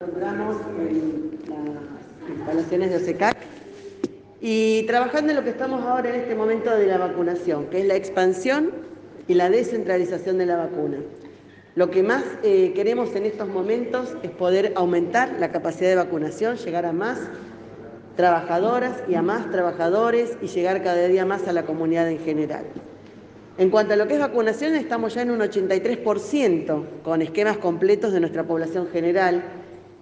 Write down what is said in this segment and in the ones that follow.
en las instalaciones de OSECAC y trabajando en lo que estamos ahora en este momento de la vacunación, que es la expansión y la descentralización de la vacuna. Lo que más eh, queremos en estos momentos es poder aumentar la capacidad de vacunación, llegar a más trabajadoras y a más trabajadores y llegar cada día más a la comunidad en general. En cuanto a lo que es vacunación, estamos ya en un 83% con esquemas completos de nuestra población general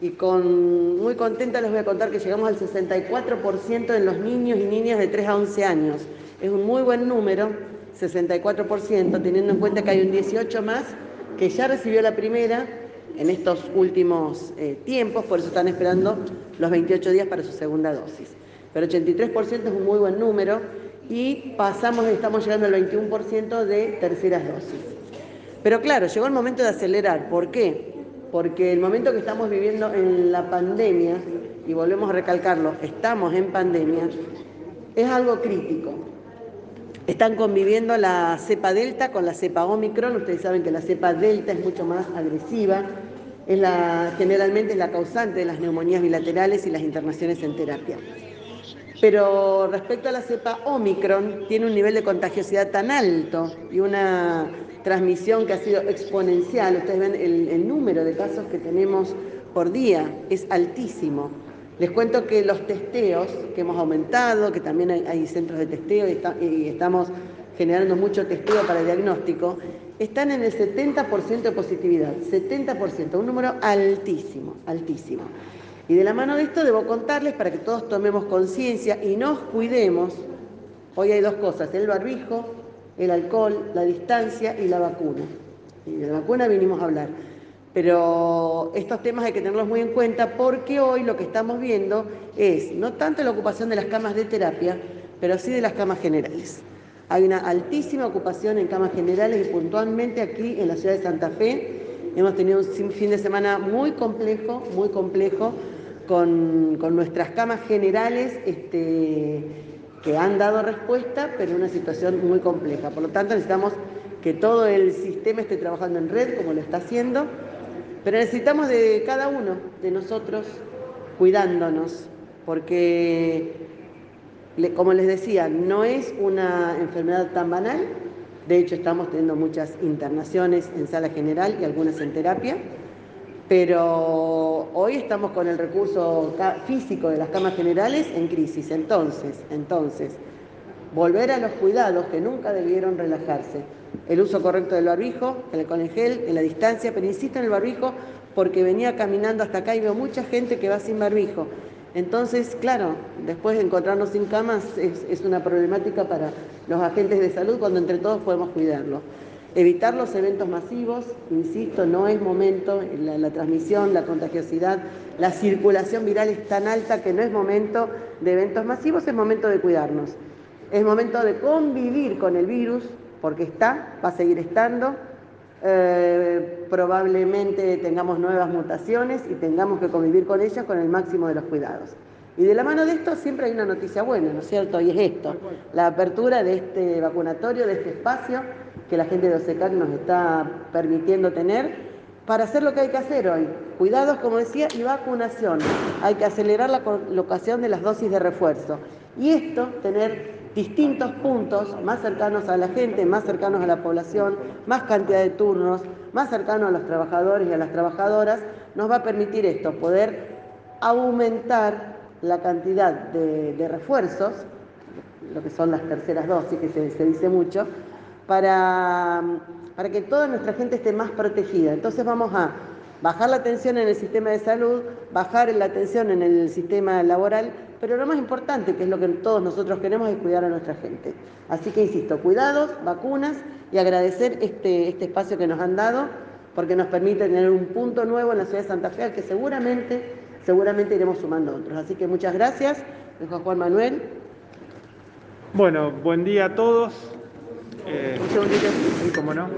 y con muy contenta les voy a contar que llegamos al 64% en los niños y niñas de 3 a 11 años. Es un muy buen número, 64%, teniendo en cuenta que hay un 18 más que ya recibió la primera en estos últimos eh, tiempos, por eso están esperando los 28 días para su segunda dosis. Pero 83% es un muy buen número y pasamos, estamos llegando al 21% de terceras dosis. Pero claro, llegó el momento de acelerar. ¿Por qué? Porque el momento que estamos viviendo en la pandemia, y volvemos a recalcarlo, estamos en pandemia, es algo crítico. Están conviviendo la cepa delta con la cepa omicron. Ustedes saben que la cepa delta es mucho más agresiva. Es generalmente es la causante de las neumonías bilaterales y las internaciones en terapia. Pero respecto a la cepa Omicron, tiene un nivel de contagiosidad tan alto y una transmisión que ha sido exponencial. Ustedes ven el, número de casos que tenemos por día, es altísimo. Les cuento que los testeos que hemos aumentado, que también hay, centros de testeo y, estamos generando mucho testeo para el diagnóstico, están en el 70% de positividad, 70%, un número altísimo, altísimo. Y de la mano de esto debo contarles para que todos tomemos conciencia y nos cuidemos. Hoy hay dos cosas, el barbijo, el alcohol, la distancia y la vacuna. Y de la vacuna vinimos a hablar. Pero estos temas hay que tenerlos muy en cuenta porque hoy lo que estamos viendo es no tanto la ocupación de las camas de terapia, pero sí de las camas generales. Hay una altísima ocupación en camas generales y puntualmente aquí en la ciudad de Santa Fe hemos tenido un fin de semana muy complejo, muy complejo, con, nuestras camas generales este, que han dado respuesta, pero en una situación muy compleja. Por lo tanto, necesitamos que todo el sistema esté trabajando en red, como lo está haciendo, pero necesitamos de cada uno de nosotros cuidándonos, porque, como les decía, no es una enfermedad tan banal, de hecho estamos teniendo muchas internaciones en sala general y algunas en terapia, pero hoy estamos con el recurso físico de las camas generales en crisis. Entonces, entonces, volver a los cuidados que nunca debieron relajarse. El uso correcto del barbijo, el en gel, en la distancia, pero insisto en el barbijo porque venía caminando hasta acá y veo mucha gente que va sin barbijo. Entonces, claro, después de encontrarnos sin camas es, es una problemática para los agentes de salud cuando entre todos podemos cuidarlo. Evitar los eventos masivos, insisto, no es momento, la, transmisión, la contagiosidad, la circulación viral es tan alta que no es momento de eventos masivos, es momento de cuidarnos. Es momento de convivir con el virus, porque está, va a seguir estando. Eh, probablemente tengamos nuevas mutaciones y tengamos que convivir con ellas con el máximo de los cuidados. Y de la mano de esto siempre hay una noticia buena, ¿no es cierto? Y es esto, la apertura de este vacunatorio, de este espacio que la gente de OSECAC nos está permitiendo tener para hacer lo que hay que hacer hoy. Cuidados, como decía, y vacunación. Hay que acelerar la colocación de las dosis de refuerzo. Y esto, tener distintos puntos más cercanos a la gente, más cercanos a la población, más cantidad de turnos, más cercanos a los trabajadores y a las trabajadoras, nos va a permitir esto, poder aumentar la cantidad de, refuerzos, lo que son las terceras dosis, que se, dice mucho, para, para que toda nuestra gente esté más protegida. Entonces vamos a bajar la tensión en el sistema de salud, bajar la tensión en el sistema laboral, pero lo más importante, que es lo que todos nosotros queremos, es cuidar a nuestra gente. Así que insisto, cuidados, vacunas y agradecer este, este espacio que nos han dado, porque nos permite tener un punto nuevo en la ciudad de Santa Fe, al que seguramente seguramente iremos sumando otros. Así que muchas gracias, Juan Manuel. Bueno, buen día a todos. Eh, Un cómo no.